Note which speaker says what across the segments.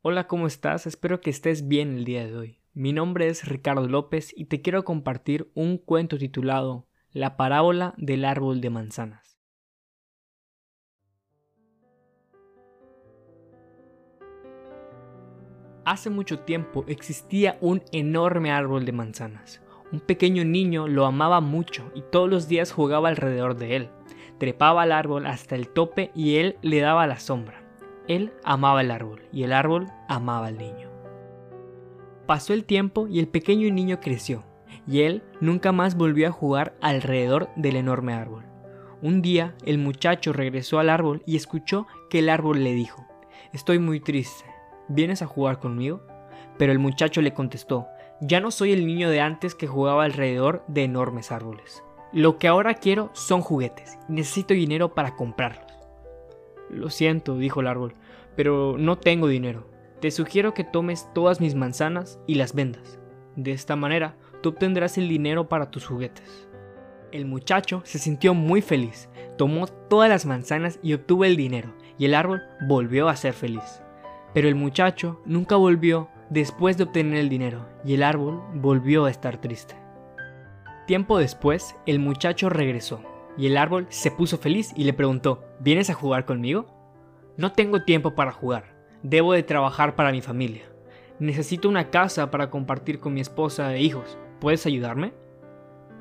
Speaker 1: Hola, ¿cómo estás? Espero que estés bien el día de hoy. Mi nombre es Ricardo López y te quiero compartir un cuento titulado La parábola del árbol de manzanas. Hace mucho tiempo existía un enorme árbol de manzanas. Un pequeño niño lo amaba mucho y todos los días jugaba alrededor de él. Trepaba al árbol hasta el tope y él le daba la sombra. Él amaba el árbol y el árbol amaba al niño. Pasó el tiempo y el pequeño niño creció, y él nunca más volvió a jugar alrededor del enorme árbol. Un día el muchacho regresó al árbol y escuchó que el árbol le dijo, Estoy muy triste, ¿vienes a jugar conmigo? Pero el muchacho le contestó, ya no soy el niño de antes que jugaba alrededor de enormes árboles. Lo que ahora quiero son juguetes necesito dinero para comprarlos. Lo siento, dijo el árbol, pero no tengo dinero. Te sugiero que tomes todas mis manzanas y las vendas. De esta manera, tú obtendrás el dinero para tus juguetes. El muchacho se sintió muy feliz, tomó todas las manzanas y obtuvo el dinero, y el árbol volvió a ser feliz. Pero el muchacho nunca volvió después de obtener el dinero, y el árbol volvió a estar triste. Tiempo después, el muchacho regresó, y el árbol se puso feliz y le preguntó, ¿vienes a jugar conmigo? No tengo tiempo para jugar, debo de trabajar para mi familia. Necesito una casa para compartir con mi esposa e hijos. ¿Puedes ayudarme?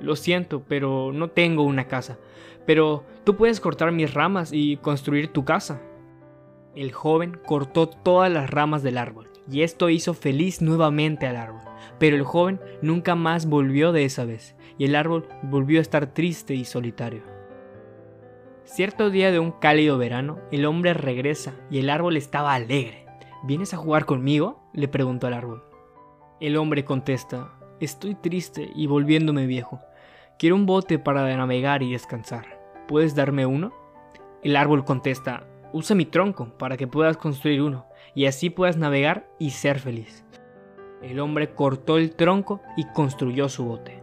Speaker 1: Lo siento, pero no tengo una casa. Pero tú puedes cortar mis ramas y construir tu casa. El joven cortó todas las ramas del árbol, y esto hizo feliz nuevamente al árbol. Pero el joven nunca más volvió de esa vez, y el árbol volvió a estar triste y solitario. Cierto día de un cálido verano, el hombre regresa y el árbol estaba alegre. ¿Vienes a jugar conmigo? le preguntó al árbol. El hombre contesta, estoy triste y volviéndome viejo. Quiero un bote para navegar y descansar. ¿Puedes darme uno? El árbol contesta, usa mi tronco para que puedas construir uno y así puedas navegar y ser feliz. El hombre cortó el tronco y construyó su bote.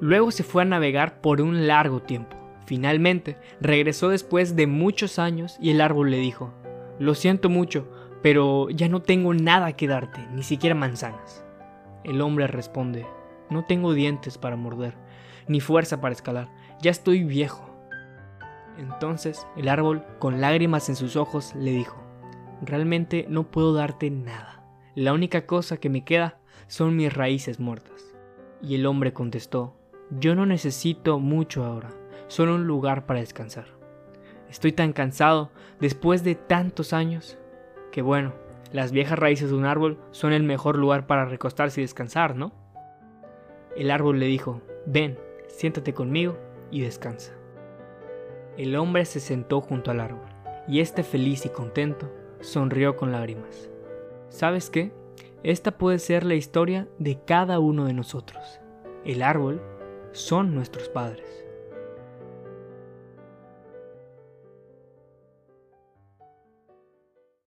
Speaker 1: Luego se fue a navegar por un largo tiempo. Finalmente, regresó después de muchos años y el árbol le dijo, Lo siento mucho, pero ya no tengo nada que darte, ni siquiera manzanas. El hombre responde, No tengo dientes para morder, ni fuerza para escalar, ya estoy viejo. Entonces el árbol, con lágrimas en sus ojos, le dijo, Realmente no puedo darte nada. La única cosa que me queda son mis raíces muertas. Y el hombre contestó, Yo no necesito mucho ahora son un lugar para descansar. Estoy tan cansado después de tantos años que bueno, las viejas raíces de un árbol son el mejor lugar para recostarse y descansar, ¿no? El árbol le dijo, ven, siéntate conmigo y descansa. El hombre se sentó junto al árbol, y este feliz y contento sonrió con lágrimas. ¿Sabes qué? Esta puede ser la historia de cada uno de nosotros. El árbol son nuestros padres.